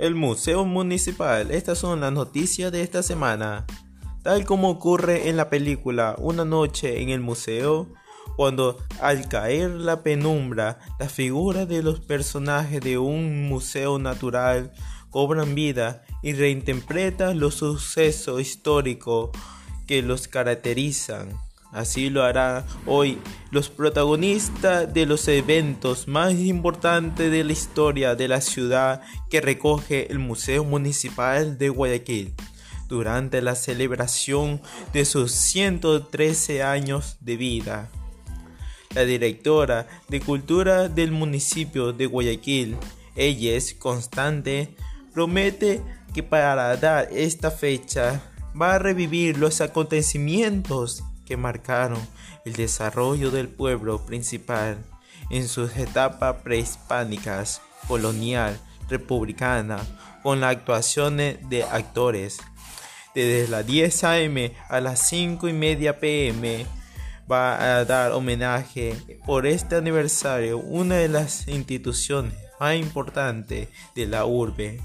El Museo Municipal. Estas son las noticias de esta semana. Tal como ocurre en la película Una noche en el museo, cuando al caer la penumbra, las figuras de los personajes de un museo natural cobran vida y reinterpretan los sucesos históricos que los caracterizan. Así lo harán hoy los protagonistas de los eventos más importantes de la historia de la ciudad que recoge el Museo Municipal de Guayaquil durante la celebración de sus 113 años de vida. La directora de Cultura del municipio de Guayaquil, ella es Constante, promete que para dar esta fecha va a revivir los acontecimientos que marcaron el desarrollo del pueblo principal en sus etapas prehispánicas, colonial, republicana, con las actuaciones de actores. Desde las 10 a.m. a las 5 y media p.m. va a dar homenaje por este aniversario una de las instituciones más importantes de la urbe